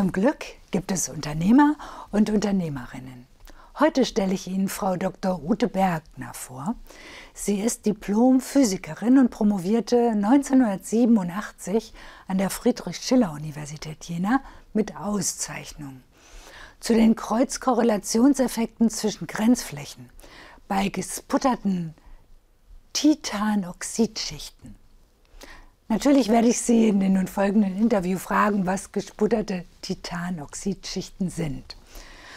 Zum Glück gibt es Unternehmer und Unternehmerinnen. Heute stelle ich Ihnen Frau Dr. Ute Bergner vor. Sie ist Diplom-Physikerin und promovierte 1987 an der Friedrich-Schiller-Universität Jena mit Auszeichnung. Zu den Kreuzkorrelationseffekten zwischen Grenzflächen bei gesputterten Titanoxidschichten Natürlich werde ich Sie in den nun folgenden Interview fragen, was gesputterte Titanoxidschichten sind.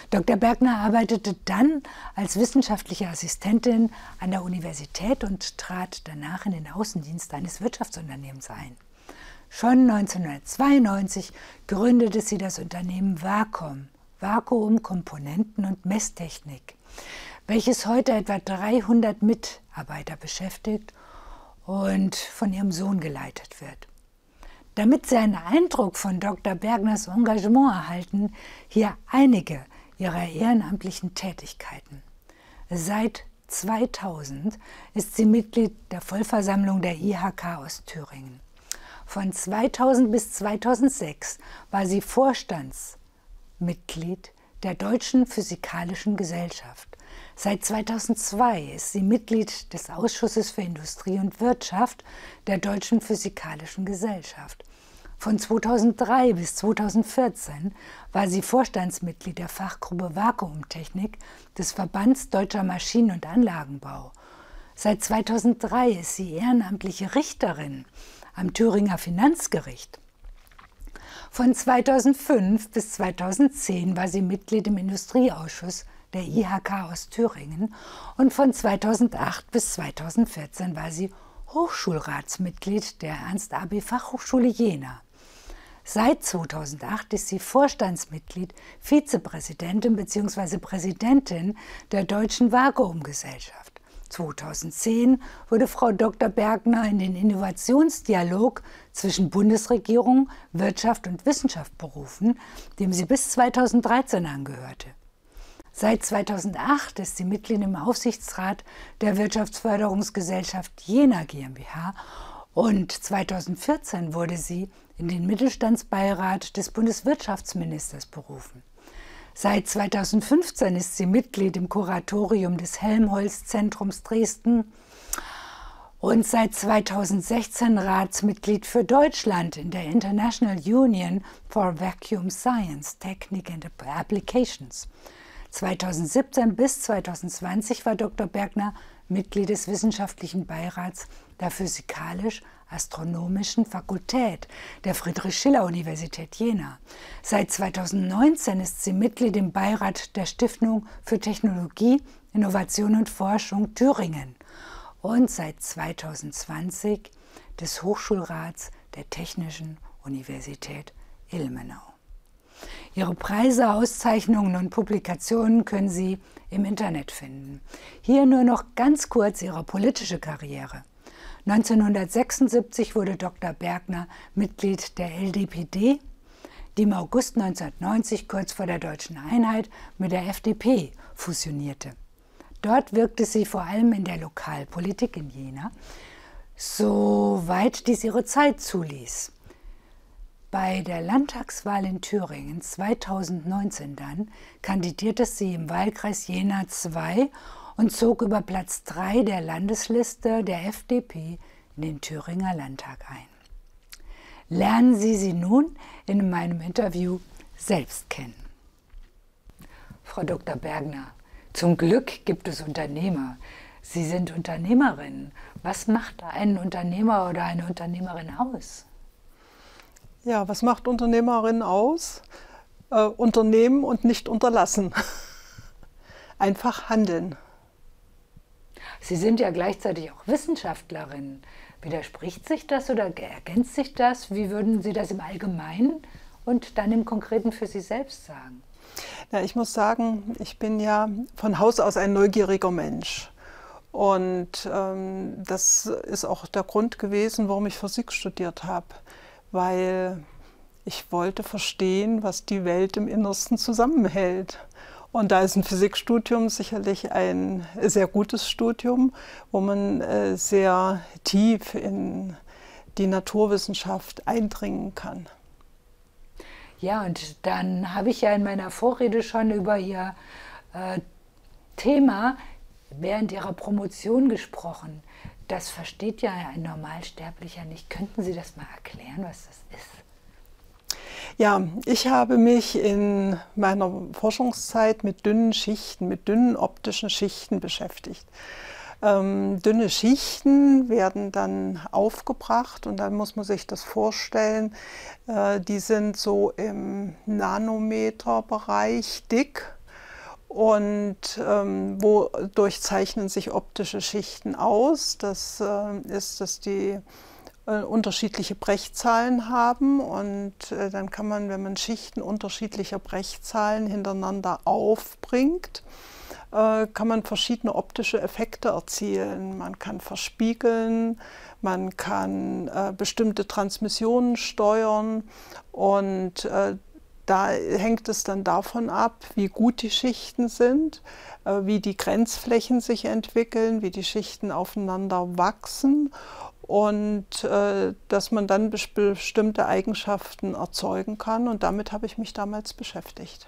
Dr. Bergner arbeitete dann als wissenschaftliche Assistentin an der Universität und trat danach in den Außendienst eines Wirtschaftsunternehmens ein. Schon 1992 gründete sie das Unternehmen Vakuum, Vakuum Komponenten und Messtechnik, welches heute etwa 300 Mitarbeiter beschäftigt und von ihrem Sohn geleitet wird. Damit Sie einen Eindruck von Dr. Bergners Engagement erhalten, hier einige ihrer ehrenamtlichen Tätigkeiten. Seit 2000 ist sie Mitglied der Vollversammlung der IHK aus Thüringen. Von 2000 bis 2006 war sie Vorstandsmitglied der Deutschen Physikalischen Gesellschaft. Seit 2002 ist sie Mitglied des Ausschusses für Industrie und Wirtschaft der Deutschen Physikalischen Gesellschaft. Von 2003 bis 2014 war sie Vorstandsmitglied der Fachgruppe Vakuumtechnik des Verbands Deutscher Maschinen- und Anlagenbau. Seit 2003 ist sie ehrenamtliche Richterin am Thüringer Finanzgericht. Von 2005 bis 2010 war sie Mitglied im Industrieausschuss der IHK aus Thüringen und von 2008 bis 2014 war sie Hochschulratsmitglied der Ernst-AB Fachhochschule Jena. Seit 2008 ist sie Vorstandsmitglied, Vizepräsidentin bzw. Präsidentin der Deutschen Vakuumgesellschaft. 2010 wurde Frau Dr. Bergner in den Innovationsdialog zwischen Bundesregierung, Wirtschaft und Wissenschaft berufen, dem sie bis 2013 angehörte. Seit 2008 ist sie Mitglied im Aufsichtsrat der Wirtschaftsförderungsgesellschaft Jena GmbH und 2014 wurde sie in den Mittelstandsbeirat des Bundeswirtschaftsministers berufen. Seit 2015 ist sie Mitglied im Kuratorium des Helmholtz-Zentrums Dresden und seit 2016 Ratsmitglied für Deutschland in der International Union for Vacuum Science, Technique and Applications. 2017 bis 2020 war Dr. Bergner Mitglied des Wissenschaftlichen Beirats der Physikalisch-Astronomischen Fakultät der Friedrich-Schiller-Universität Jena. Seit 2019 ist sie Mitglied im Beirat der Stiftung für Technologie, Innovation und Forschung Thüringen und seit 2020 des Hochschulrats der Technischen Universität Ilmenau. Ihre Preise, Auszeichnungen und Publikationen können Sie im Internet finden. Hier nur noch ganz kurz ihre politische Karriere. 1976 wurde Dr. Bergner Mitglied der LDPD, die im August 1990 kurz vor der deutschen Einheit mit der FDP fusionierte. Dort wirkte sie vor allem in der Lokalpolitik in Jena, soweit dies ihre Zeit zuließ. Bei der Landtagswahl in Thüringen 2019 dann kandidierte sie im Wahlkreis Jena 2 und zog über Platz 3 der Landesliste der FDP in den Thüringer Landtag ein. Lernen Sie sie nun in meinem Interview selbst kennen. Frau Dr. Bergner, zum Glück gibt es Unternehmer. Sie sind Unternehmerin. Was macht einen Unternehmer oder eine Unternehmerin aus? Ja, was macht Unternehmerinnen aus? Äh, unternehmen und nicht unterlassen. Einfach handeln. Sie sind ja gleichzeitig auch Wissenschaftlerin. Widerspricht sich das oder ergänzt sich das? Wie würden Sie das im Allgemeinen und dann im Konkreten für Sie selbst sagen? Ja, ich muss sagen, ich bin ja von Haus aus ein neugieriger Mensch. Und ähm, das ist auch der Grund gewesen, warum ich Physik studiert habe weil ich wollte verstehen, was die Welt im Innersten zusammenhält. Und da ist ein Physikstudium sicherlich ein sehr gutes Studium, wo man äh, sehr tief in die Naturwissenschaft eindringen kann. Ja, und dann habe ich ja in meiner Vorrede schon über Ihr äh, Thema während Ihrer Promotion gesprochen. Das versteht ja ein Normalsterblicher nicht. Könnten Sie das mal erklären, was das ist? Ja, ich habe mich in meiner Forschungszeit mit dünnen Schichten, mit dünnen optischen Schichten beschäftigt. Ähm, dünne Schichten werden dann aufgebracht und dann muss man sich das vorstellen, äh, die sind so im Nanometerbereich dick und ähm, wodurch zeichnen sich optische Schichten aus? Das äh, ist, dass die äh, unterschiedliche Brechzahlen haben und äh, dann kann man, wenn man Schichten unterschiedlicher Brechzahlen hintereinander aufbringt, äh, kann man verschiedene optische Effekte erzielen. Man kann verspiegeln, man kann äh, bestimmte Transmissionen steuern und äh, da hängt es dann davon ab, wie gut die Schichten sind, äh, wie die Grenzflächen sich entwickeln, wie die Schichten aufeinander wachsen und äh, dass man dann bestimmte Eigenschaften erzeugen kann. Und damit habe ich mich damals beschäftigt.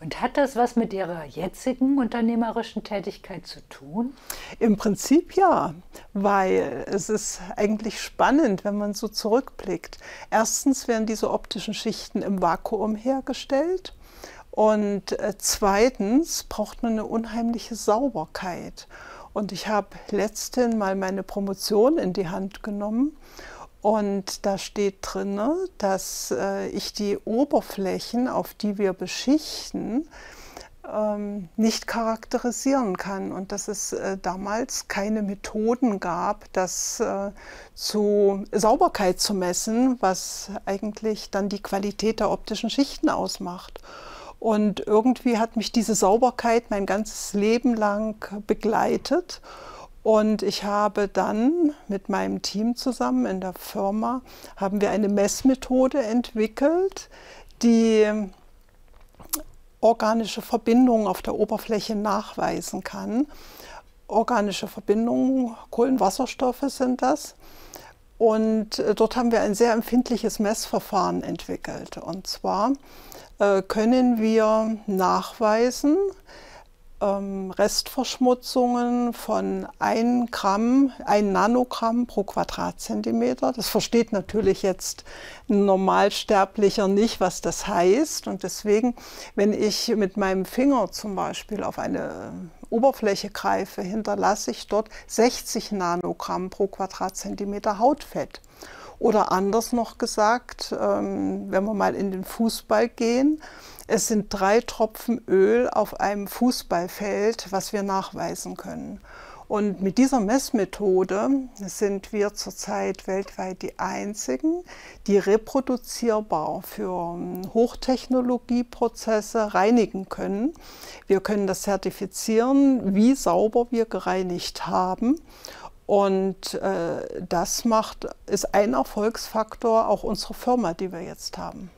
Und hat das was mit Ihrer jetzigen unternehmerischen Tätigkeit zu tun? Im Prinzip ja, weil es ist eigentlich spannend, wenn man so zurückblickt. Erstens werden diese optischen Schichten im Vakuum hergestellt. Und äh, zweitens braucht man eine unheimliche Sauberkeit. Und ich habe letztens mal meine Promotion in die Hand genommen und da steht drin, dass äh, ich die Oberflächen, auf die wir beschichten, ähm, nicht charakterisieren kann und dass es äh, damals keine Methoden gab, das äh, zu Sauberkeit zu messen, was eigentlich dann die Qualität der optischen Schichten ausmacht. Und irgendwie hat mich diese Sauberkeit mein ganzes Leben lang begleitet. Und ich habe dann mit meinem Team zusammen in der Firma, haben wir eine Messmethode entwickelt, die organische Verbindungen auf der Oberfläche nachweisen kann. Organische Verbindungen, Kohlenwasserstoffe sind das. Und äh, dort haben wir ein sehr empfindliches Messverfahren entwickelt. Und zwar äh, können wir nachweisen, ähm, Restverschmutzungen von 1 Gramm, 1 Nanogramm pro Quadratzentimeter. Das versteht natürlich jetzt ein Normalsterblicher nicht, was das heißt. Und deswegen, wenn ich mit meinem Finger zum Beispiel auf eine Oberfläche greife, hinterlasse ich dort 60 Nanogramm pro Quadratzentimeter Hautfett. Oder anders noch gesagt, ähm, wenn wir mal in den Fußball gehen, es sind drei Tropfen Öl auf einem Fußballfeld, was wir nachweisen können. Und mit dieser Messmethode sind wir zurzeit weltweit die einzigen, die reproduzierbar für ähm, Hochtechnologieprozesse reinigen können. Wir können das zertifizieren, wie sauber wir gereinigt haben. Und äh, das macht, ist ein Erfolgsfaktor auch unserer Firma, die wir jetzt haben.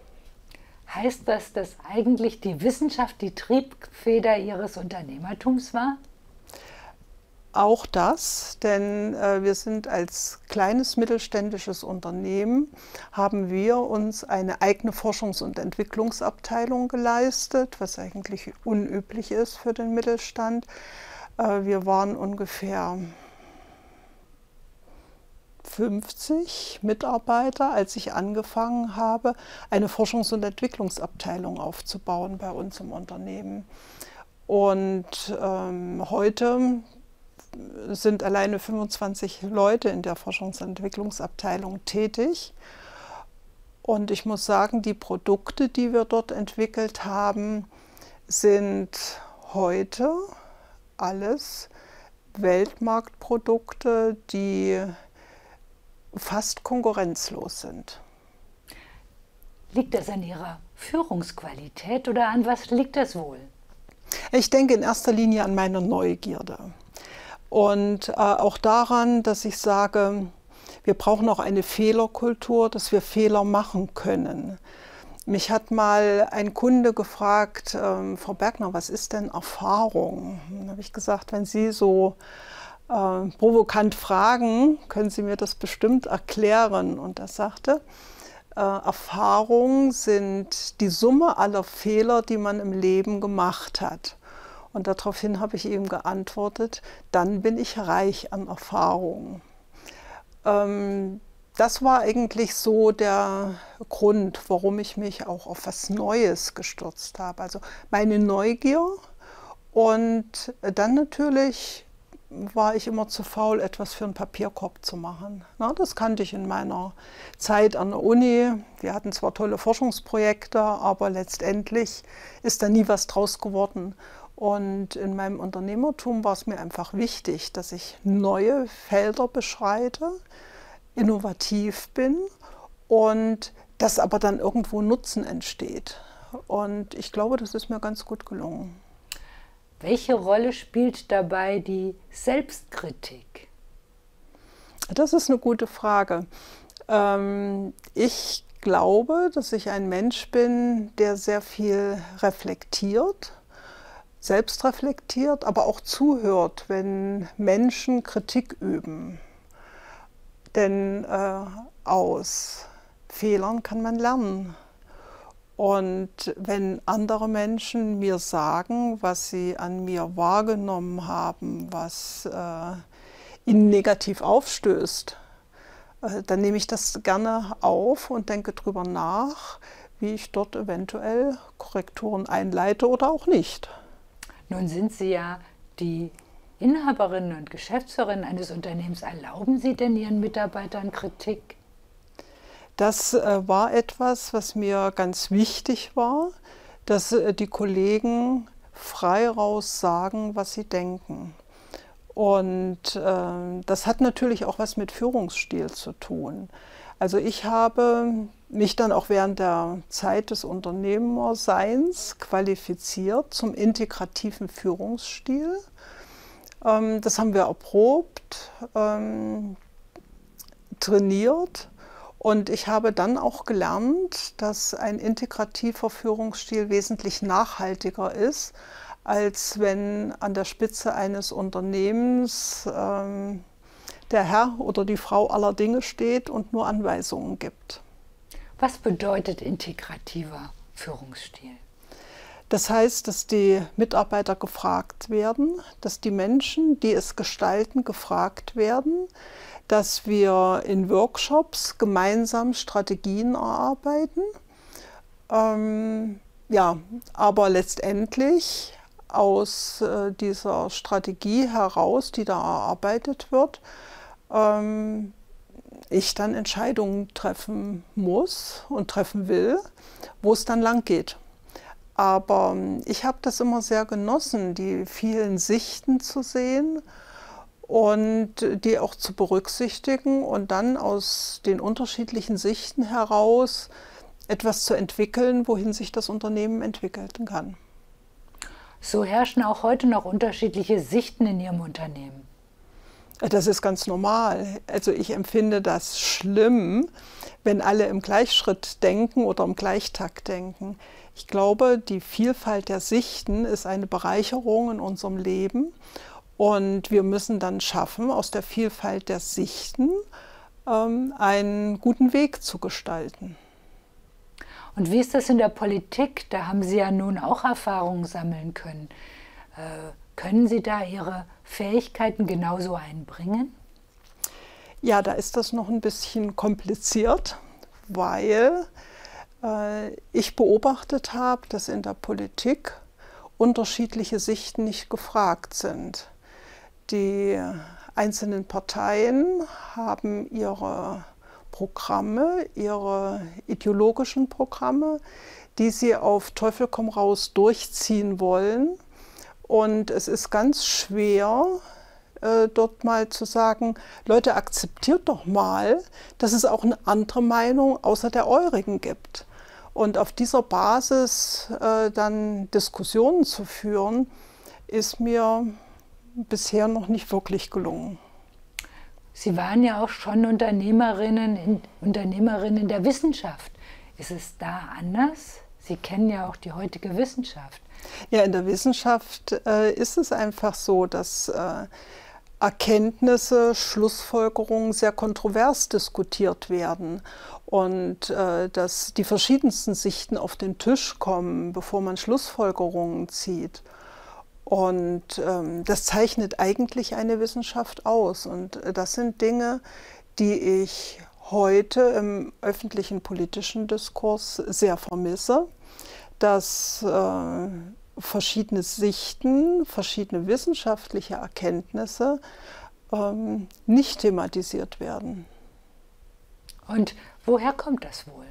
Heißt das, dass eigentlich die Wissenschaft die Triebfeder Ihres Unternehmertums war? Auch das, denn äh, wir sind als kleines mittelständisches Unternehmen, haben wir uns eine eigene Forschungs- und Entwicklungsabteilung geleistet, was eigentlich unüblich ist für den Mittelstand. Äh, wir waren ungefähr 50 Mitarbeiter, als ich angefangen habe, eine Forschungs- und Entwicklungsabteilung aufzubauen bei uns im Unternehmen. Und ähm, heute sind alleine 25 Leute in der Forschungs- und Entwicklungsabteilung tätig. Und ich muss sagen, die Produkte, die wir dort entwickelt haben, sind heute alles Weltmarktprodukte, die fast konkurrenzlos sind. Liegt das an Ihrer Führungsqualität oder an was liegt das wohl? Ich denke in erster Linie an meine Neugierde und äh, auch daran, dass ich sage, wir brauchen auch eine Fehlerkultur, dass wir Fehler machen können. Mich hat mal ein Kunde gefragt, ähm, Frau Bergner, was ist denn Erfahrung? Dann habe ich gesagt, wenn Sie so äh, provokant fragen, können Sie mir das bestimmt erklären? Und er sagte, äh, Erfahrungen sind die Summe aller Fehler, die man im Leben gemacht hat. Und daraufhin habe ich ihm geantwortet, dann bin ich reich an Erfahrungen. Ähm, das war eigentlich so der Grund, warum ich mich auch auf was Neues gestürzt habe. Also meine Neugier und dann natürlich war ich immer zu faul, etwas für einen Papierkorb zu machen. Na, das kannte ich in meiner Zeit an der Uni. Wir hatten zwar tolle Forschungsprojekte, aber letztendlich ist da nie was draus geworden. Und in meinem Unternehmertum war es mir einfach wichtig, dass ich neue Felder beschreite, innovativ bin und dass aber dann irgendwo Nutzen entsteht. Und ich glaube, das ist mir ganz gut gelungen. Welche Rolle spielt dabei die Selbstkritik? Das ist eine gute Frage. Ähm, ich glaube, dass ich ein Mensch bin, der sehr viel reflektiert, selbst reflektiert, aber auch zuhört, wenn Menschen Kritik üben. Denn äh, aus Fehlern kann man lernen. Und wenn andere Menschen mir sagen, was sie an mir wahrgenommen haben, was äh, ihnen negativ aufstößt, äh, dann nehme ich das gerne auf und denke darüber nach, wie ich dort eventuell Korrekturen einleite oder auch nicht. Nun sind Sie ja die Inhaberin und Geschäftsführerin eines Unternehmens. Erlauben Sie denn Ihren Mitarbeitern Kritik? Das äh, war etwas, was mir ganz wichtig war, dass äh, die Kollegen frei raus sagen, was sie denken. Und äh, das hat natürlich auch was mit Führungsstil zu tun. Also ich habe mich dann auch während der Zeit des Unternehmerseins qualifiziert zum integrativen Führungsstil. Ähm, das haben wir erprobt, ähm, trainiert und ich habe dann auch gelernt, dass ein integrativer Führungsstil wesentlich nachhaltiger ist, als wenn an der Spitze eines Unternehmens ähm, der Herr oder die Frau aller Dinge steht und nur Anweisungen gibt. Was bedeutet integrativer Führungsstil? Das heißt, dass die Mitarbeiter gefragt werden, dass die Menschen, die es gestalten, gefragt werden, dass wir in Workshops gemeinsam Strategien erarbeiten. Ähm, ja, aber letztendlich aus äh, dieser Strategie heraus, die da erarbeitet wird, ähm, ich dann Entscheidungen treffen muss und treffen will, wo es dann lang geht. Aber ähm, ich habe das immer sehr genossen, die vielen Sichten zu sehen und die auch zu berücksichtigen und dann aus den unterschiedlichen Sichten heraus etwas zu entwickeln, wohin sich das Unternehmen entwickeln kann. So herrschen auch heute noch unterschiedliche Sichten in Ihrem Unternehmen. Das ist ganz normal. Also ich empfinde das schlimm, wenn alle im Gleichschritt denken oder im Gleichtakt denken. Ich glaube, die Vielfalt der Sichten ist eine Bereicherung in unserem Leben und wir müssen dann schaffen, aus der Vielfalt der Sichten ähm, einen guten Weg zu gestalten. Und wie ist das in der Politik? Da haben Sie ja nun auch Erfahrungen sammeln können. Äh, können Sie da Ihre Fähigkeiten genauso einbringen? Ja, da ist das noch ein bisschen kompliziert, weil ich beobachtet habe, dass in der Politik unterschiedliche Sichten nicht gefragt sind. Die einzelnen Parteien haben ihre Programme, ihre ideologischen Programme, die sie auf Teufel komm raus durchziehen wollen. Und es ist ganz schwer, äh, dort mal zu sagen, Leute, akzeptiert doch mal, dass es auch eine andere Meinung außer der eurigen gibt. Und auf dieser Basis äh, dann Diskussionen zu führen, ist mir bisher noch nicht wirklich gelungen. Sie waren ja auch schon Unternehmerinnen in, Unternehmerinnen der Wissenschaft. Ist es da anders? Sie kennen ja auch die heutige Wissenschaft. Ja, in der Wissenschaft äh, ist es einfach so, dass äh, Erkenntnisse, Schlussfolgerungen sehr kontrovers diskutiert werden und äh, dass die verschiedensten Sichten auf den Tisch kommen, bevor man Schlussfolgerungen zieht. Und ähm, das zeichnet eigentlich eine Wissenschaft aus. Und äh, das sind Dinge, die ich heute im öffentlichen politischen Diskurs sehr vermisse, dass äh, verschiedene Sichten, verschiedene wissenschaftliche Erkenntnisse ähm, nicht thematisiert werden. Und woher kommt das wohl?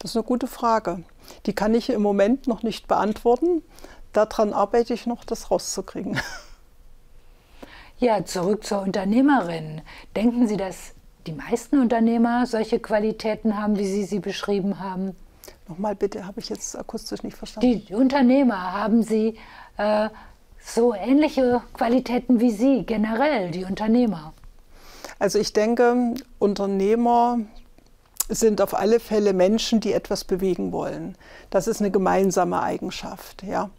Das ist eine gute Frage. Die kann ich im Moment noch nicht beantworten. Daran arbeite ich noch, das rauszukriegen. Ja, zurück zur Unternehmerin. Denken Sie, dass die meisten Unternehmer solche Qualitäten haben, wie Sie sie beschrieben haben? Nochmal bitte, habe ich jetzt akustisch nicht verstanden. Die Unternehmer, haben sie äh, so ähnliche Qualitäten wie Sie, generell, die Unternehmer? Also ich denke, Unternehmer sind auf alle Fälle Menschen, die etwas bewegen wollen. Das ist eine gemeinsame Eigenschaft. Ja.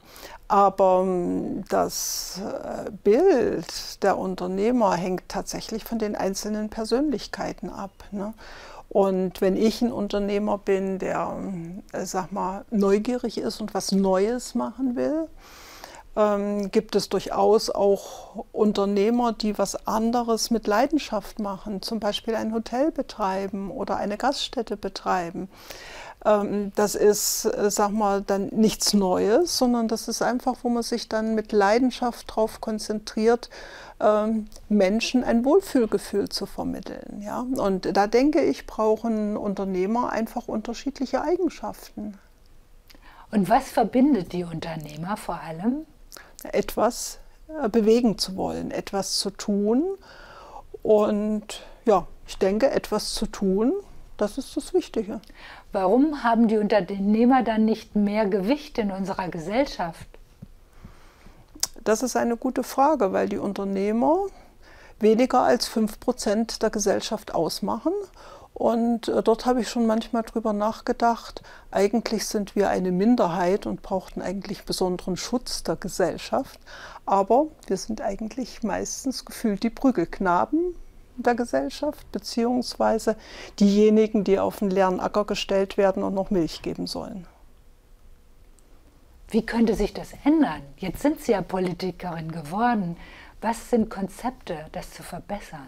Aber ähm, das äh, Bild der Unternehmer hängt tatsächlich von den einzelnen Persönlichkeiten ab. Ne? Und wenn ich ein Unternehmer bin, der, äh, sag mal, neugierig ist und was Neues machen will, ähm, gibt es durchaus auch Unternehmer, die was anderes mit Leidenschaft machen, zum Beispiel ein Hotel betreiben oder eine Gaststätte betreiben. Ähm, das ist, äh, sag mal, dann nichts Neues, sondern das ist einfach, wo man sich dann mit Leidenschaft darauf konzentriert, Menschen ein Wohlfühlgefühl zu vermitteln. Ja? Und da denke ich, brauchen Unternehmer einfach unterschiedliche Eigenschaften. Und was verbindet die Unternehmer vor allem? Etwas äh, bewegen zu wollen, etwas zu tun. Und ja, ich denke, etwas zu tun, das ist das Wichtige. Warum haben die Unternehmer dann nicht mehr Gewicht in unserer Gesellschaft? Das ist eine gute Frage, weil die Unternehmer weniger als 5 Prozent der Gesellschaft ausmachen. Und äh, dort habe ich schon manchmal drüber nachgedacht, eigentlich sind wir eine Minderheit und brauchten eigentlich besonderen Schutz der Gesellschaft. Aber wir sind eigentlich meistens gefühlt die Prügelknaben der Gesellschaft, beziehungsweise diejenigen, die auf den leeren Acker gestellt werden und noch Milch geben sollen. Wie könnte sich das ändern? Jetzt sind Sie ja Politikerin geworden. Was sind Konzepte, das zu verbessern?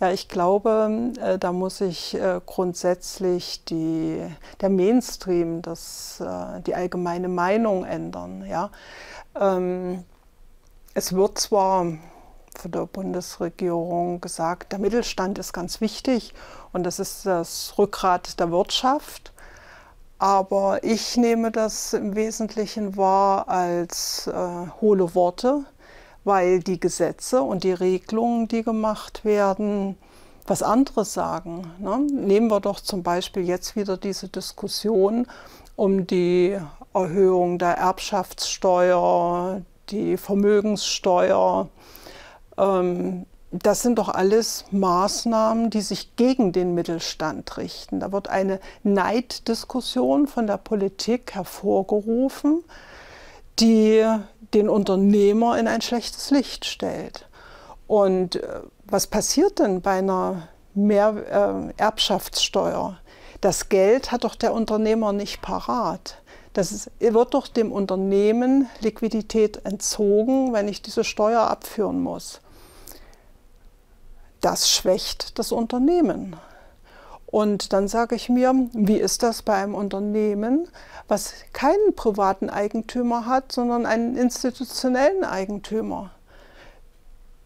Ja, ich glaube, äh, da muss sich äh, grundsätzlich die, der Mainstream, das, äh, die allgemeine Meinung ändern. Ja. Ähm, es wird zwar von der Bundesregierung gesagt, der Mittelstand ist ganz wichtig und das ist das Rückgrat der Wirtschaft. Aber ich nehme das im Wesentlichen wahr als äh, hohle Worte, weil die Gesetze und die Regelungen, die gemacht werden, was anderes sagen. Ne? Nehmen wir doch zum Beispiel jetzt wieder diese Diskussion um die Erhöhung der Erbschaftssteuer, die Vermögenssteuer, ähm, das sind doch alles Maßnahmen, die sich gegen den Mittelstand richten. Da wird eine Neiddiskussion von der Politik hervorgerufen, die den Unternehmer in ein schlechtes Licht stellt. Und äh, was passiert denn bei einer Mehr äh, Erbschaftssteuer? Das Geld hat doch der Unternehmer nicht parat. Das ist, wird doch dem Unternehmen Liquidität entzogen, wenn ich diese Steuer abführen muss das schwächt das Unternehmen. Und dann sage ich mir, wie ist das bei einem Unternehmen, was keinen privaten Eigentümer hat, sondern einen institutionellen Eigentümer?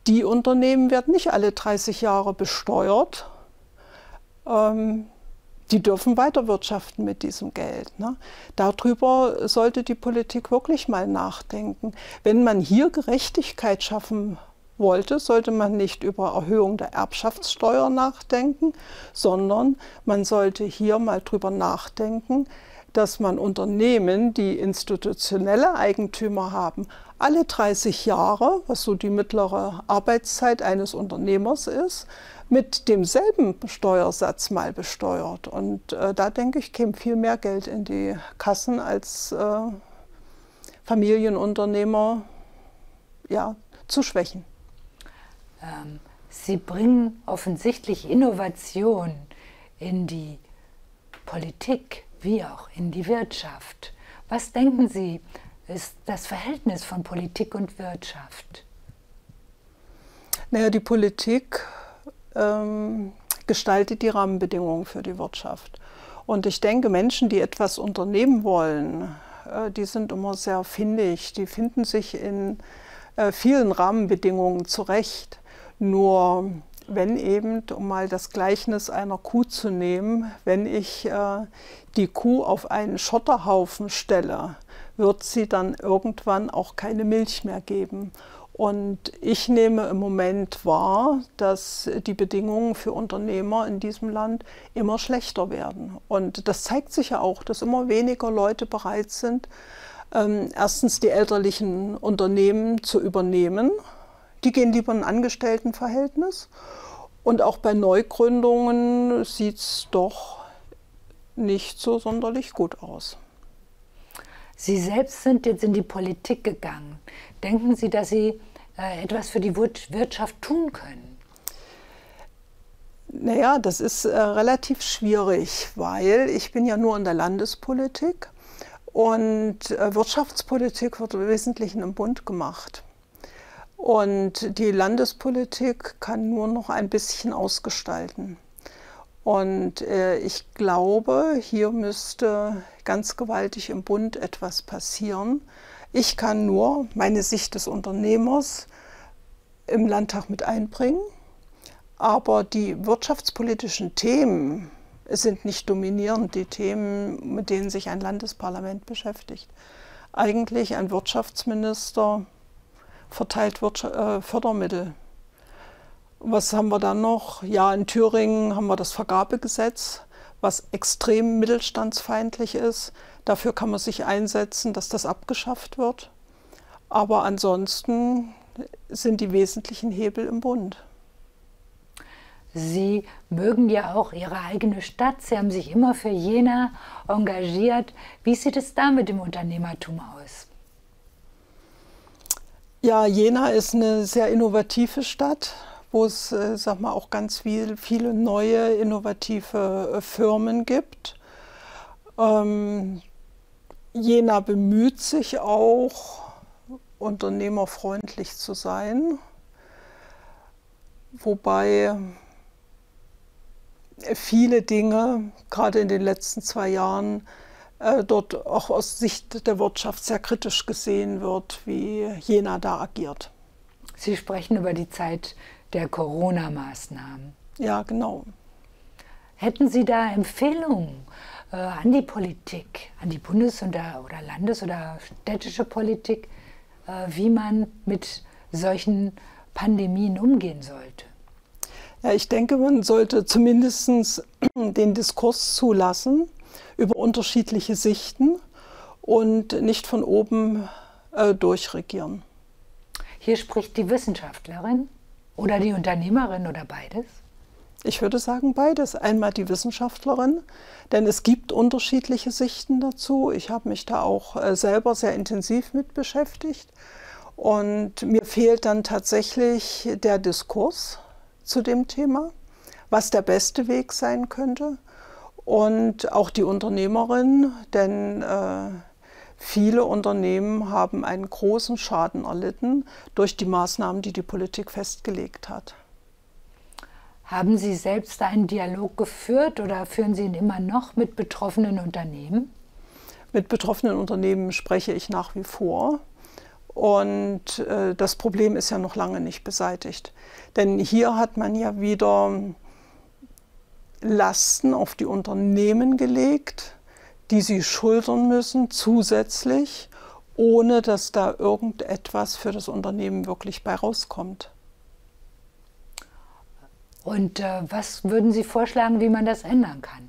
Die Unternehmen werden nicht alle 30 Jahre besteuert. Ähm, die dürfen weiterwirtschaften mit diesem Geld. Ne? Darüber sollte die Politik wirklich mal nachdenken. Wenn man hier Gerechtigkeit schaffen wollte, sollte man nicht über Erhöhung der Erbschaftssteuer nachdenken, sondern man sollte hier mal drüber nachdenken, dass man Unternehmen, die institutionelle Eigentümer haben, alle 30 Jahre, was so die mittlere Arbeitszeit eines Unternehmers ist, mit demselben Steuersatz mal besteuert. Und äh, da denke ich, käme viel mehr Geld in die Kassen als äh, Familienunternehmer ja, zu schwächen. Ähm, Sie bringen offensichtlich Innovation in die Politik wie auch in die Wirtschaft. Was denken Sie, ist das Verhältnis von Politik und Wirtschaft? Naja, die Politik ähm, gestaltet die Rahmenbedingungen für die Wirtschaft. Und ich denke, Menschen, die etwas unternehmen wollen, äh, die sind immer sehr findig, die finden sich in äh, vielen Rahmenbedingungen zurecht. Nur wenn eben, um mal das Gleichnis einer Kuh zu nehmen, wenn ich äh, die Kuh auf einen Schotterhaufen stelle, wird sie dann irgendwann auch keine Milch mehr geben. Und ich nehme im Moment wahr, dass die Bedingungen für Unternehmer in diesem Land immer schlechter werden. Und das zeigt sich ja auch, dass immer weniger Leute bereit sind, ähm, erstens die elterlichen Unternehmen zu übernehmen. Die gehen lieber in ein Angestelltenverhältnis. Und auch bei Neugründungen sieht es doch nicht so sonderlich gut aus. Sie selbst sind jetzt in die Politik gegangen. Denken Sie, dass Sie äh, etwas für die Wirtschaft tun können? Naja, das ist äh, relativ schwierig, weil ich bin ja nur in der Landespolitik und äh, Wirtschaftspolitik wird im Wesentlichen im Bund gemacht. Und die Landespolitik kann nur noch ein bisschen ausgestalten. Und äh, ich glaube, hier müsste ganz gewaltig im Bund etwas passieren. Ich kann nur meine Sicht des Unternehmers im Landtag mit einbringen, aber die wirtschaftspolitischen Themen sind nicht dominierend die Themen, mit denen sich ein Landesparlament beschäftigt. Eigentlich ein Wirtschaftsminister verteilt äh, Fördermittel was haben wir dann noch? Ja, in Thüringen haben wir das Vergabegesetz, was extrem mittelstandsfeindlich ist. Dafür kann man sich einsetzen, dass das abgeschafft wird. Aber ansonsten sind die wesentlichen Hebel im Bund. Sie mögen ja auch Ihre eigene Stadt. Sie haben sich immer für Jena engagiert. Wie sieht es da mit dem Unternehmertum aus? Ja, Jena ist eine sehr innovative Stadt wo es, äh, sag mal, auch ganz viel, viele neue, innovative äh, Firmen gibt. Ähm, Jena bemüht sich auch, unternehmerfreundlich zu sein, wobei viele Dinge, gerade in den letzten zwei Jahren, äh, dort auch aus Sicht der Wirtschaft sehr kritisch gesehen wird, wie Jena da agiert. Sie sprechen über die Zeit der Corona-Maßnahmen. Ja, genau. Hätten Sie da Empfehlungen äh, an die Politik, an die Bundes- oder, oder Landes- oder städtische Politik, äh, wie man mit solchen Pandemien umgehen sollte? Ja, ich denke, man sollte zumindest den Diskurs zulassen über unterschiedliche Sichten und nicht von oben äh, durchregieren. Hier spricht die Wissenschaftlerin. Oder die Unternehmerin oder beides? Ich würde sagen beides. Einmal die Wissenschaftlerin, denn es gibt unterschiedliche Sichten dazu. Ich habe mich da auch äh, selber sehr intensiv mit beschäftigt. Und mir fehlt dann tatsächlich der Diskurs zu dem Thema, was der beste Weg sein könnte. Und auch die Unternehmerin, denn äh, Viele Unternehmen haben einen großen Schaden erlitten durch die Maßnahmen, die die Politik festgelegt hat. Haben Sie selbst einen Dialog geführt oder führen Sie ihn immer noch mit betroffenen Unternehmen? Mit betroffenen Unternehmen spreche ich nach wie vor. Und äh, das Problem ist ja noch lange nicht beseitigt. Denn hier hat man ja wieder Lasten auf die Unternehmen gelegt, die sie schultern müssen zusätzlich, ohne dass da irgendetwas für das Unternehmen wirklich bei rauskommt. Und äh, was würden Sie vorschlagen, wie man das ändern kann?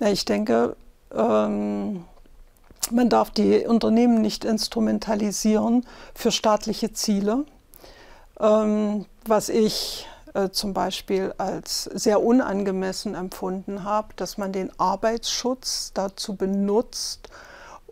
Ja, ich denke, ähm, man darf die Unternehmen nicht instrumentalisieren für staatliche Ziele. Ähm, was ich äh, zum Beispiel als sehr unangemessen empfunden habe, dass man den Arbeitsschutz dazu benutzt,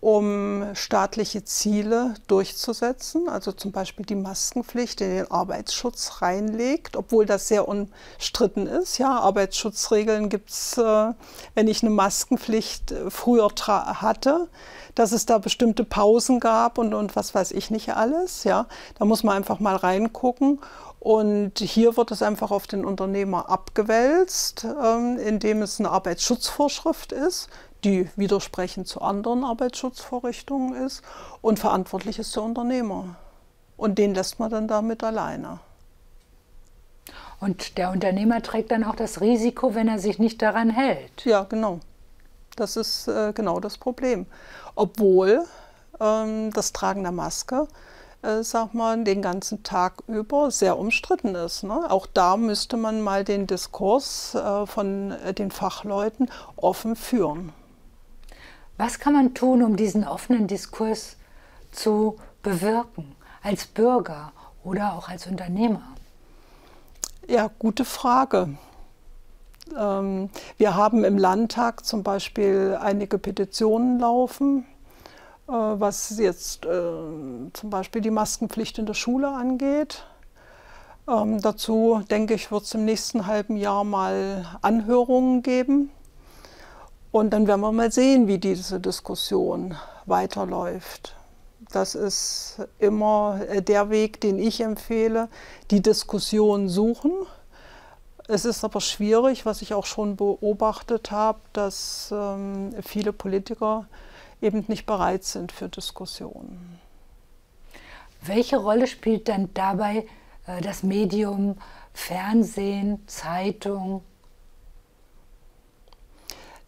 um staatliche Ziele durchzusetzen, also zum Beispiel die Maskenpflicht in den Arbeitsschutz reinlegt, obwohl das sehr umstritten ist. Ja, Arbeitsschutzregeln gibt es, äh, wenn ich eine Maskenpflicht äh, früher hatte, dass es da bestimmte Pausen gab und, und was weiß ich nicht alles. Ja, da muss man einfach mal reingucken. Und hier wird es einfach auf den Unternehmer abgewälzt, ähm, indem es eine Arbeitsschutzvorschrift ist, die widersprechend zu anderen Arbeitsschutzvorrichtungen ist. Und verantwortlich ist der Unternehmer. Und den lässt man dann damit alleine. Und der Unternehmer trägt dann auch das Risiko, wenn er sich nicht daran hält. Ja, genau. Das ist äh, genau das Problem. Obwohl ähm, das Tragen der Maske äh, sag mal, den ganzen Tag über sehr umstritten ist. Ne? Auch da müsste man mal den Diskurs äh, von äh, den Fachleuten offen führen. Was kann man tun, um diesen offenen Diskurs zu bewirken, als Bürger oder auch als Unternehmer? Ja, gute Frage. Ähm, wir haben im Landtag zum Beispiel einige Petitionen laufen was jetzt äh, zum Beispiel die Maskenpflicht in der Schule angeht. Ähm, dazu denke ich, wird es im nächsten halben Jahr mal Anhörungen geben. Und dann werden wir mal sehen, wie diese Diskussion weiterläuft. Das ist immer äh, der Weg, den ich empfehle, die Diskussion suchen. Es ist aber schwierig, was ich auch schon beobachtet habe, dass ähm, viele Politiker eben nicht bereit sind für Diskussionen. Welche Rolle spielt dann dabei äh, das Medium Fernsehen, Zeitung?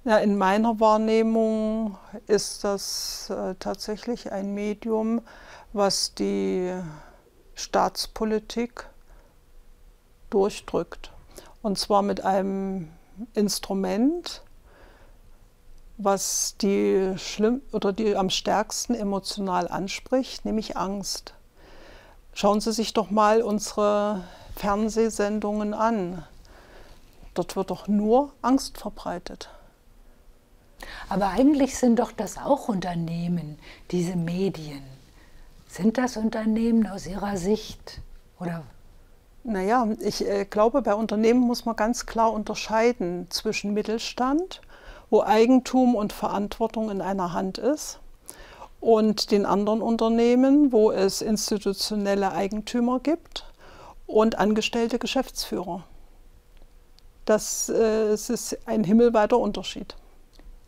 Ja, in meiner Wahrnehmung ist das äh, tatsächlich ein Medium, was die Staatspolitik durchdrückt. Und zwar mit einem Instrument, was die schlimm oder die am stärksten emotional anspricht, nämlich Angst. Schauen Sie sich doch mal unsere Fernsehsendungen an. Dort wird doch nur Angst verbreitet. Aber eigentlich sind doch das auch Unternehmen, diese Medien. Sind das Unternehmen aus Ihrer Sicht? Oder naja, ich äh, glaube, bei Unternehmen muss man ganz klar unterscheiden zwischen Mittelstand wo Eigentum und Verantwortung in einer Hand ist und den anderen Unternehmen, wo es institutionelle Eigentümer gibt und angestellte Geschäftsführer. Das äh, ist ein himmelweiter Unterschied.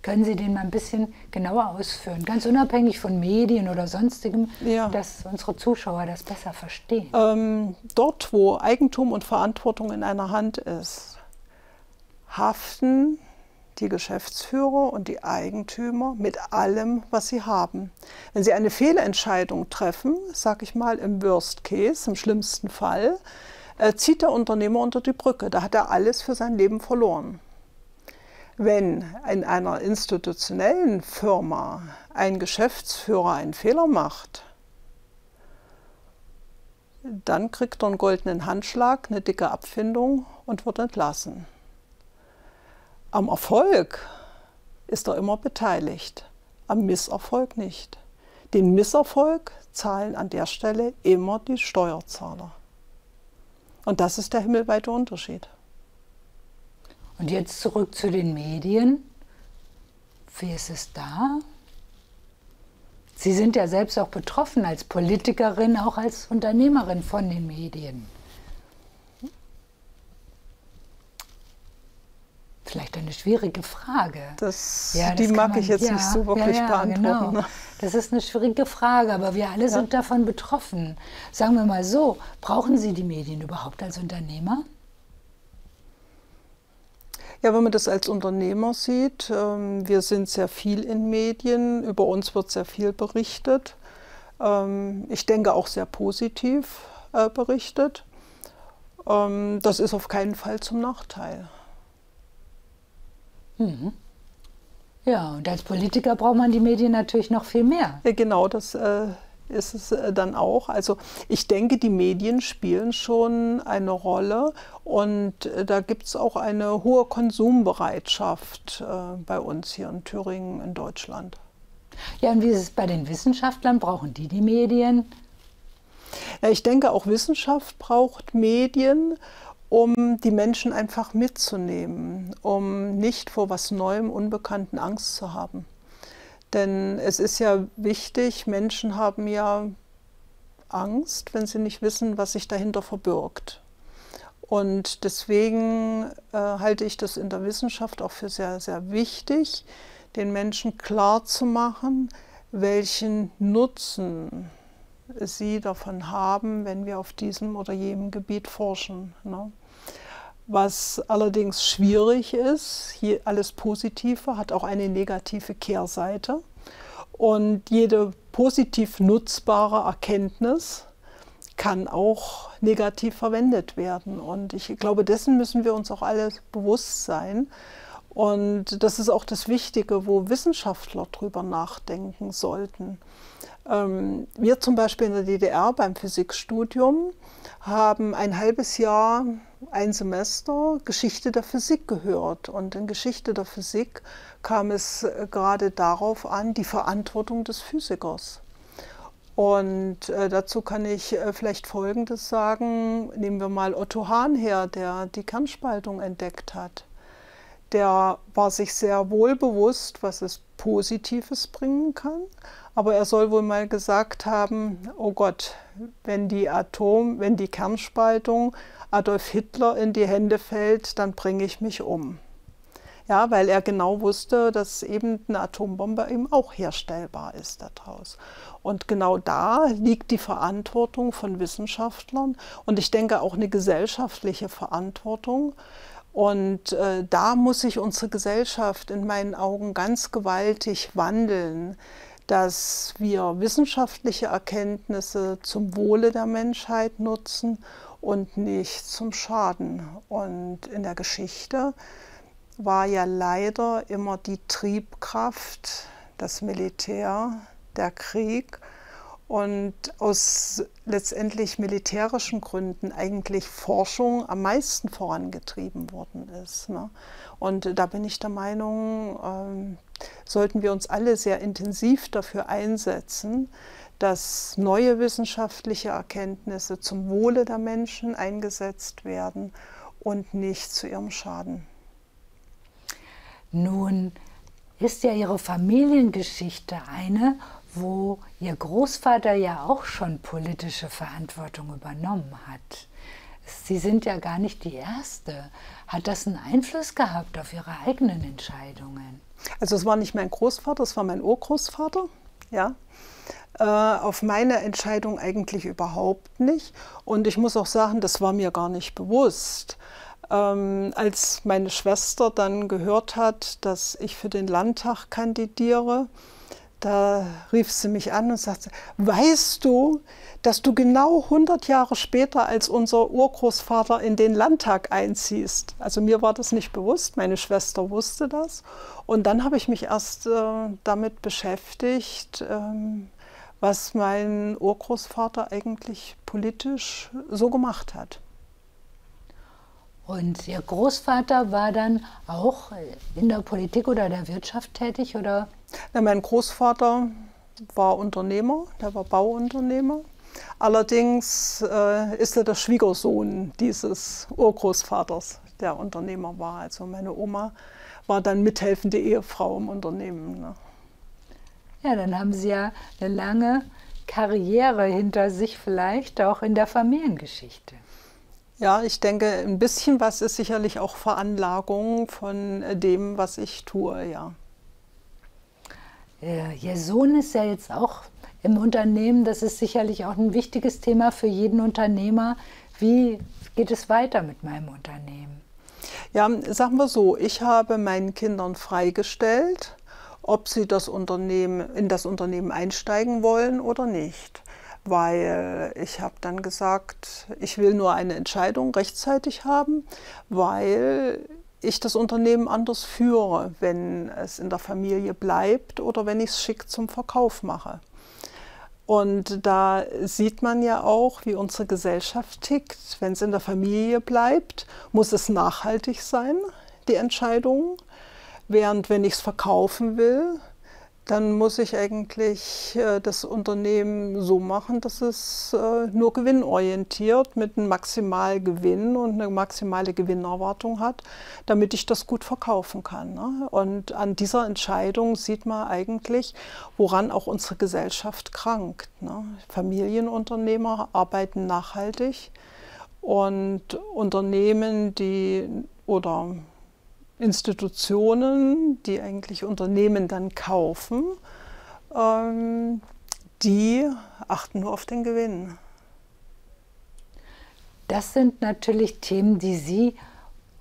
Können Sie den mal ein bisschen genauer ausführen, ganz unabhängig von Medien oder sonstigem, ja. dass unsere Zuschauer das besser verstehen? Ähm, dort, wo Eigentum und Verantwortung in einer Hand ist, haften die Geschäftsführer und die Eigentümer mit allem, was sie haben. Wenn sie eine Fehlentscheidung treffen, sage ich mal im Worst Case, im schlimmsten Fall, äh, zieht der Unternehmer unter die Brücke. Da hat er alles für sein Leben verloren. Wenn in einer institutionellen Firma ein Geschäftsführer einen Fehler macht, dann kriegt er einen goldenen Handschlag, eine dicke Abfindung und wird entlassen. Am Erfolg ist er immer beteiligt, am Misserfolg nicht. Den Misserfolg zahlen an der Stelle immer die Steuerzahler. Und das ist der himmelweite Unterschied. Und jetzt zurück zu den Medien. Wie ist es da? Sie sind ja selbst auch betroffen als Politikerin, auch als Unternehmerin von den Medien. Vielleicht eine schwierige Frage. Das, ja, das die mag man, ich jetzt ja, nicht so wirklich ja, beantworten. Genau. Das ist eine schwierige Frage, aber wir alle sind davon betroffen. Sagen wir mal so, brauchen Sie die Medien überhaupt als Unternehmer? Ja, wenn man das als Unternehmer sieht, ähm, wir sind sehr viel in Medien, über uns wird sehr viel berichtet. Ähm, ich denke auch sehr positiv äh, berichtet. Ähm, das ist auf keinen Fall zum Nachteil. Mhm. Ja, und als Politiker braucht man die Medien natürlich noch viel mehr. Ja, genau, das äh, ist es äh, dann auch. Also ich denke, die Medien spielen schon eine Rolle und äh, da gibt es auch eine hohe Konsumbereitschaft äh, bei uns hier in Thüringen in Deutschland. Ja, und wie ist es bei den Wissenschaftlern? Brauchen die die Medien? Ja, ich denke, auch Wissenschaft braucht Medien, um die Menschen einfach mitzunehmen, um nicht vor was Neuem, Unbekannten Angst zu haben. Denn es ist ja wichtig, Menschen haben ja Angst, wenn sie nicht wissen, was sich dahinter verbirgt. Und deswegen äh, halte ich das in der Wissenschaft auch für sehr, sehr wichtig, den Menschen klar zu machen, welchen Nutzen sie davon haben, wenn wir auf diesem oder jenem Gebiet forschen. Ne? Was allerdings schwierig ist, hier alles Positive hat auch eine negative Kehrseite. Und jede positiv nutzbare Erkenntnis kann auch negativ verwendet werden. Und ich glaube, dessen müssen wir uns auch alle bewusst sein. Und das ist auch das Wichtige, wo Wissenschaftler drüber nachdenken sollten. Ähm, wir zum Beispiel in der DDR beim Physikstudium haben ein halbes Jahr, ein Semester Geschichte der Physik gehört. Und in Geschichte der Physik kam es äh, gerade darauf an, die Verantwortung des Physikers. Und äh, dazu kann ich äh, vielleicht Folgendes sagen. Nehmen wir mal Otto Hahn her, der die Kernspaltung entdeckt hat. Der war sich sehr wohl bewusst, was es Positives bringen kann, aber er soll wohl mal gesagt haben, oh Gott, wenn die Atom, wenn die Kernspaltung Adolf Hitler in die Hände fällt, dann bringe ich mich um. Ja, weil er genau wusste, dass eben eine Atombombe eben auch herstellbar ist daraus. Und genau da liegt die Verantwortung von Wissenschaftlern und ich denke auch eine gesellschaftliche Verantwortung. Und äh, da muss sich unsere Gesellschaft in meinen Augen ganz gewaltig wandeln dass wir wissenschaftliche Erkenntnisse zum Wohle der Menschheit nutzen und nicht zum Schaden. Und in der Geschichte war ja leider immer die Triebkraft das Militär, der Krieg und aus letztendlich militärischen Gründen eigentlich Forschung am meisten vorangetrieben worden ist. Ne? Und da bin ich der Meinung, ähm, sollten wir uns alle sehr intensiv dafür einsetzen, dass neue wissenschaftliche Erkenntnisse zum Wohle der Menschen eingesetzt werden und nicht zu ihrem Schaden. Nun ist ja Ihre Familiengeschichte eine, wo Ihr Großvater ja auch schon politische Verantwortung übernommen hat. Sie sind ja gar nicht die Erste. Hat das einen Einfluss gehabt auf Ihre eigenen Entscheidungen? Also es war nicht mein Großvater, es war mein Urgroßvater. Ja. Äh, auf meine Entscheidung eigentlich überhaupt nicht. Und ich muss auch sagen, das war mir gar nicht bewusst. Ähm, als meine Schwester dann gehört hat, dass ich für den Landtag kandidiere, da rief sie mich an und sagte, weißt du, dass du genau 100 Jahre später als unser Urgroßvater in den Landtag einziehst? Also mir war das nicht bewusst, meine Schwester wusste das. Und dann habe ich mich erst äh, damit beschäftigt, ähm, was mein Urgroßvater eigentlich politisch so gemacht hat. Und Ihr Großvater war dann auch in der Politik oder der Wirtschaft tätig, oder? Ja, mein Großvater war Unternehmer, der war Bauunternehmer. Allerdings äh, ist er der Schwiegersohn dieses Urgroßvaters, der Unternehmer war. Also meine Oma war dann mithelfende Ehefrau im Unternehmen. Ne? Ja, dann haben Sie ja eine lange Karriere hinter sich, vielleicht auch in der Familiengeschichte. Ja, ich denke, ein bisschen was ist sicherlich auch Veranlagung von dem, was ich tue, ja. Ihr Sohn ist ja jetzt auch im Unternehmen. Das ist sicherlich auch ein wichtiges Thema für jeden Unternehmer. Wie geht es weiter mit meinem Unternehmen? Ja, sagen wir so, ich habe meinen Kindern freigestellt, ob sie das Unternehmen, in das Unternehmen einsteigen wollen oder nicht weil ich habe dann gesagt, ich will nur eine Entscheidung rechtzeitig haben, weil ich das Unternehmen anders führe, wenn es in der Familie bleibt oder wenn ich es schick zum Verkauf mache. Und da sieht man ja auch, wie unsere Gesellschaft tickt. Wenn es in der Familie bleibt, muss es nachhaltig sein, die Entscheidung. Während wenn ich es verkaufen will, dann muss ich eigentlich äh, das Unternehmen so machen, dass es äh, nur gewinnorientiert mit einem Maximalgewinn und eine maximale Gewinnerwartung hat, damit ich das gut verkaufen kann. Ne? Und an dieser Entscheidung sieht man eigentlich, woran auch unsere Gesellschaft krankt. Ne? Familienunternehmer arbeiten nachhaltig und Unternehmen, die oder Institutionen, die eigentlich Unternehmen dann kaufen, ähm, die achten nur auf den Gewinn. Das sind natürlich Themen, die Sie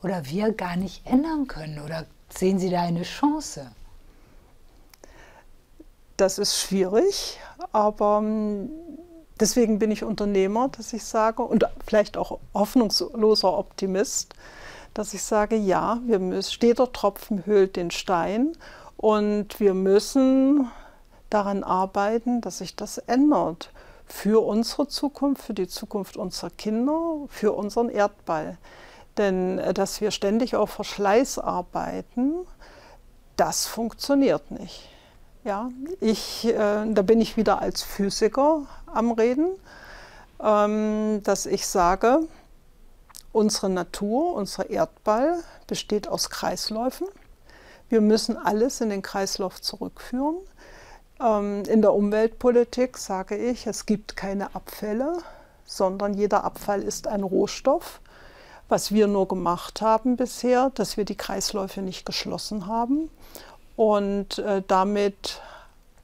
oder wir gar nicht ändern können. Oder sehen Sie da eine Chance? Das ist schwierig, aber ähm, deswegen bin ich Unternehmer, dass ich sage, und vielleicht auch hoffnungsloser Optimist, dass ich sage, ja, wir müssen, steter Tropfen höhlt den Stein und wir müssen daran arbeiten, dass sich das ändert. Für unsere Zukunft, für die Zukunft unserer Kinder, für unseren Erdball. Denn äh, dass wir ständig auf Verschleiß arbeiten, das funktioniert nicht. Ja, ich, äh, da bin ich wieder als Physiker am Reden, ähm, dass ich sage, Unsere Natur, unser Erdball besteht aus Kreisläufen. Wir müssen alles in den Kreislauf zurückführen. Ähm, in der Umweltpolitik sage ich, es gibt keine Abfälle, sondern jeder Abfall ist ein Rohstoff. Was wir nur gemacht haben bisher, dass wir die Kreisläufe nicht geschlossen haben und äh, damit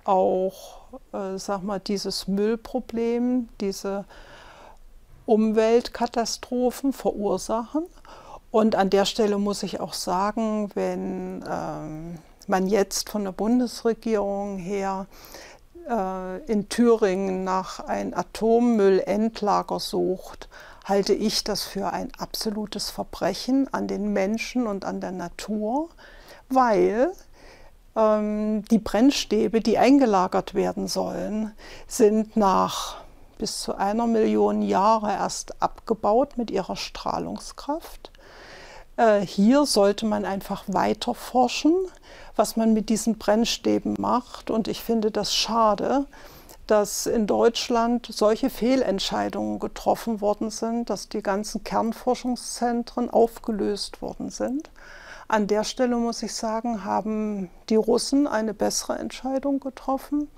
auch, äh, sag mal, dieses Müllproblem, diese Umweltkatastrophen verursachen. Und an der Stelle muss ich auch sagen, wenn ähm, man jetzt von der Bundesregierung her äh, in Thüringen nach ein Atommüllendlager sucht, halte ich das für ein absolutes Verbrechen an den Menschen und an der Natur, weil ähm, die Brennstäbe, die eingelagert werden sollen, sind nach bis zu einer Million Jahre erst abgebaut mit ihrer Strahlungskraft. Äh, hier sollte man einfach weiter forschen, was man mit diesen Brennstäben macht. Und ich finde das schade, dass in Deutschland solche Fehlentscheidungen getroffen worden sind, dass die ganzen Kernforschungszentren aufgelöst worden sind. An der Stelle muss ich sagen, haben die Russen eine bessere Entscheidung getroffen.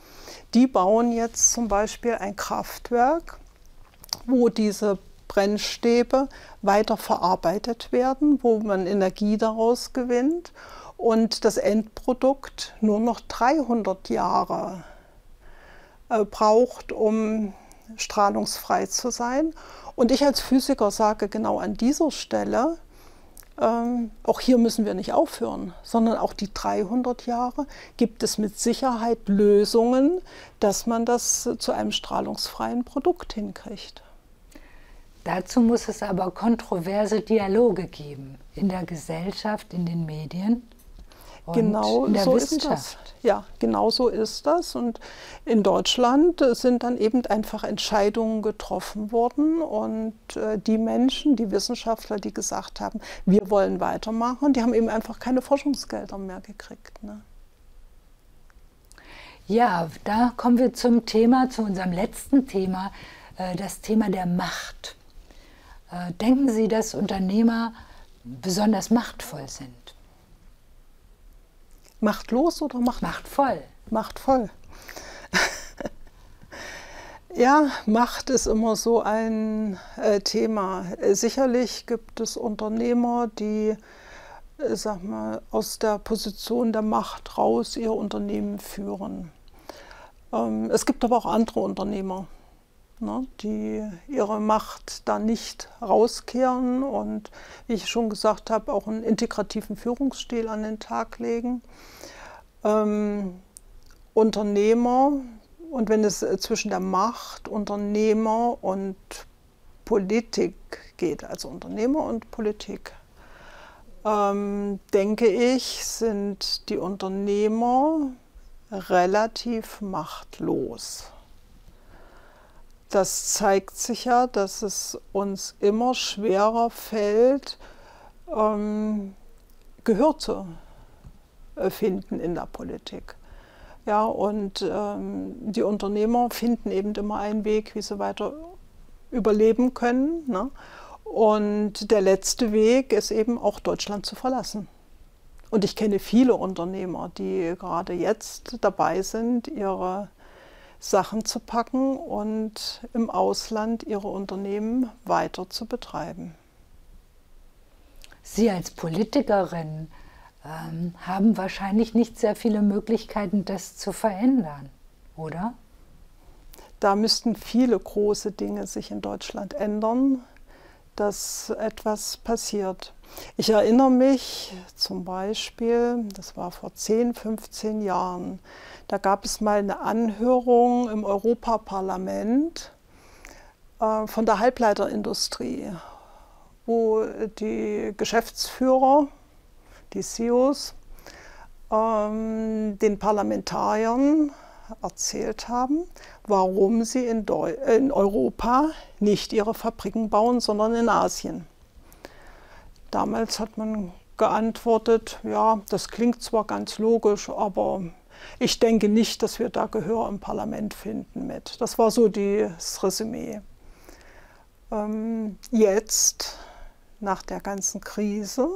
Die bauen jetzt zum Beispiel ein Kraftwerk, wo diese Brennstäbe weiter verarbeitet werden, wo man Energie daraus gewinnt und das Endprodukt nur noch 300 Jahre äh, braucht, um strahlungsfrei zu sein. Und ich als Physiker sage genau an dieser Stelle, ähm, auch hier müssen wir nicht aufhören, sondern auch die 300 Jahre gibt es mit Sicherheit Lösungen, dass man das zu einem strahlungsfreien Produkt hinkriegt. Dazu muss es aber kontroverse Dialoge geben in der Gesellschaft, in den Medien genau in der so Wissenschaft. Ist das. Ja, genau so ist das. Und in Deutschland sind dann eben einfach Entscheidungen getroffen worden. Und äh, die Menschen, die Wissenschaftler, die gesagt haben, wir wollen weitermachen, die haben eben einfach keine Forschungsgelder mehr gekriegt. Ne? Ja, da kommen wir zum Thema, zu unserem letzten Thema, äh, das Thema der Macht. Äh, denken Sie, dass Unternehmer besonders machtvoll sind? Machtlos oder macht machtvoll? Machtvoll. ja, Macht ist immer so ein äh, Thema. Sicherlich gibt es Unternehmer, die äh, sag mal, aus der Position der Macht raus ihr Unternehmen führen. Ähm, es gibt aber auch andere Unternehmer, ne, die ihre Macht da nicht rauskehren und, wie ich schon gesagt habe, auch einen integrativen Führungsstil an den Tag legen. Ähm, Unternehmer und wenn es äh, zwischen der Macht, Unternehmer und Politik geht, also Unternehmer und Politik, ähm, denke ich, sind die Unternehmer relativ machtlos das zeigt sich ja, dass es uns immer schwerer fällt, ähm, Gehör zu finden in der Politik. Ja, und ähm, die Unternehmer finden eben immer einen Weg, wie sie weiter überleben können. Ne? Und der letzte Weg ist eben auch Deutschland zu verlassen. Und ich kenne viele Unternehmer, die gerade jetzt dabei sind, ihre Sachen zu packen und im Ausland ihre Unternehmen weiter zu betreiben. Sie als Politikerin ähm, haben wahrscheinlich nicht sehr viele Möglichkeiten, das zu verändern, oder? Da müssten viele große Dinge sich in Deutschland ändern, dass etwas passiert. Ich erinnere mich zum Beispiel, das war vor 10, 15 Jahren, da gab es mal eine Anhörung im Europaparlament äh, von der Halbleiterindustrie, wo die Geschäftsführer, die CEOs, ähm, den Parlamentariern erzählt haben, warum sie in, in, Europa nicht ihre Fabriken bauen, sondern in Asien. Damals hat man geantwortet, ja, das klingt zwar ganz logisch, aber ich denke nicht, dass wir da Gehör im Parlament finden mit. Das war so das Resümee. Ähm, jetzt, nach der ganzen Krise,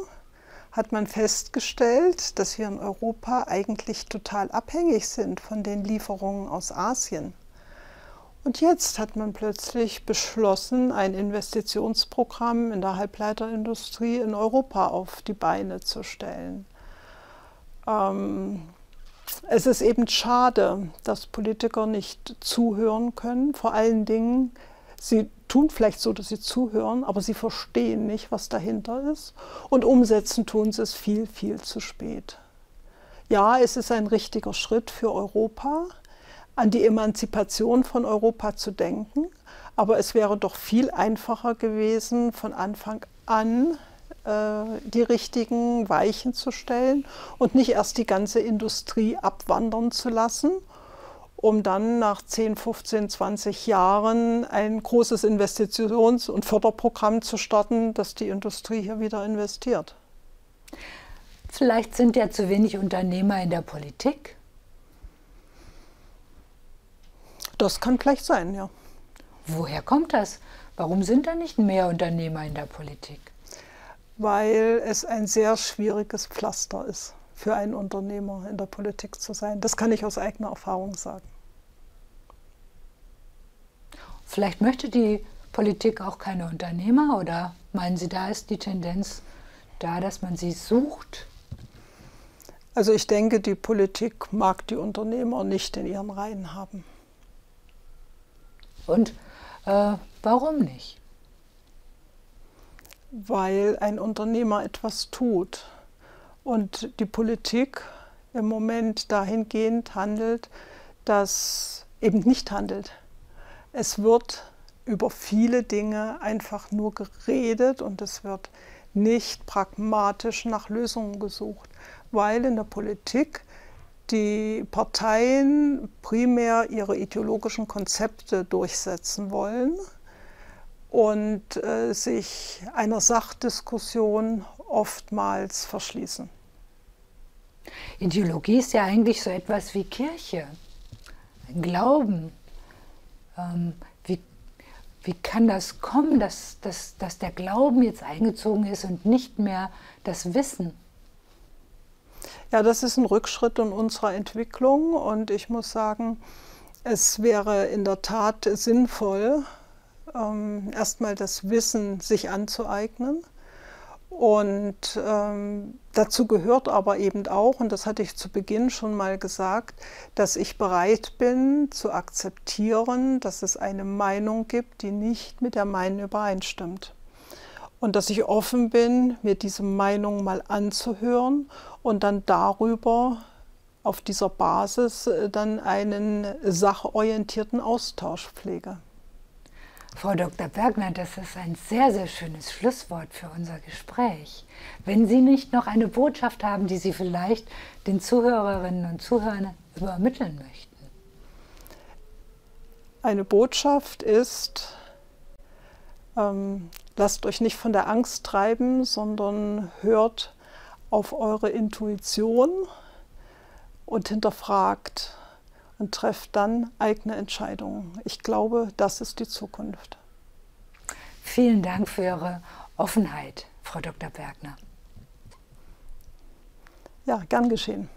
hat man festgestellt, dass wir in Europa eigentlich total abhängig sind von den Lieferungen aus Asien. Und jetzt hat man plötzlich beschlossen, ein Investitionsprogramm in der Halbleiterindustrie in Europa auf die Beine zu stellen. Ähm, es ist eben schade, dass Politiker nicht zuhören können. Vor allen Dingen, sie tun vielleicht so, dass sie zuhören, aber sie verstehen nicht, was dahinter ist. Und umsetzen tun sie es viel, viel zu spät. Ja, es ist ein richtiger Schritt für Europa an die Emanzipation von Europa zu denken. Aber es wäre doch viel einfacher gewesen, von Anfang an äh, die richtigen Weichen zu stellen und nicht erst die ganze Industrie abwandern zu lassen, um dann nach 10, 15, 20 Jahren ein großes Investitions- und Förderprogramm zu starten, das die Industrie hier wieder investiert. Vielleicht sind ja zu wenig Unternehmer in der Politik. Das kann vielleicht sein, ja. Woher kommt das? Warum sind da nicht mehr Unternehmer in der Politik? Weil es ein sehr schwieriges Pflaster ist, für einen Unternehmer in der Politik zu sein. Das kann ich aus eigener Erfahrung sagen. Vielleicht möchte die Politik auch keine Unternehmer oder meinen Sie, da ist die Tendenz da, dass man sie sucht? Also ich denke, die Politik mag die Unternehmer nicht in ihren Reihen haben. Und äh, warum nicht? Weil ein Unternehmer etwas tut und die Politik im Moment dahingehend handelt, dass eben nicht handelt. Es wird über viele Dinge einfach nur geredet und es wird nicht pragmatisch nach Lösungen gesucht, weil in der Politik die Parteien primär ihre ideologischen Konzepte durchsetzen wollen und äh, sich einer Sachdiskussion oftmals verschließen. Ideologie ist ja eigentlich so etwas wie Kirche, Glauben. Ähm, wie, wie kann das kommen, dass, dass, dass der Glauben jetzt eingezogen ist und nicht mehr das Wissen? Ja, das ist ein Rückschritt in unserer Entwicklung und ich muss sagen, es wäre in der Tat sinnvoll, ähm, erstmal das Wissen sich anzueignen. Und ähm, dazu gehört aber eben auch, und das hatte ich zu Beginn schon mal gesagt, dass ich bereit bin zu akzeptieren, dass es eine Meinung gibt, die nicht mit der meinen übereinstimmt und dass ich offen bin, mir diese Meinung mal anzuhören und dann darüber auf dieser Basis äh, dann einen sachorientierten Austausch pflege. Frau Dr. Bergner, das ist ein sehr, sehr schönes Schlusswort für unser Gespräch. Wenn Sie nicht noch eine Botschaft haben, die Sie vielleicht den Zuhörerinnen und Zuhörern übermitteln möchten. Eine Botschaft ist, ähm, lasst euch nicht von der Angst treiben, sondern hört auf eure Intuition und hinterfragt und trefft dann eigene Entscheidungen. Ich glaube, das ist die Zukunft. Vielen Dank für Ihre Offenheit, Frau Dr. Bergner. Ja, gern geschehen.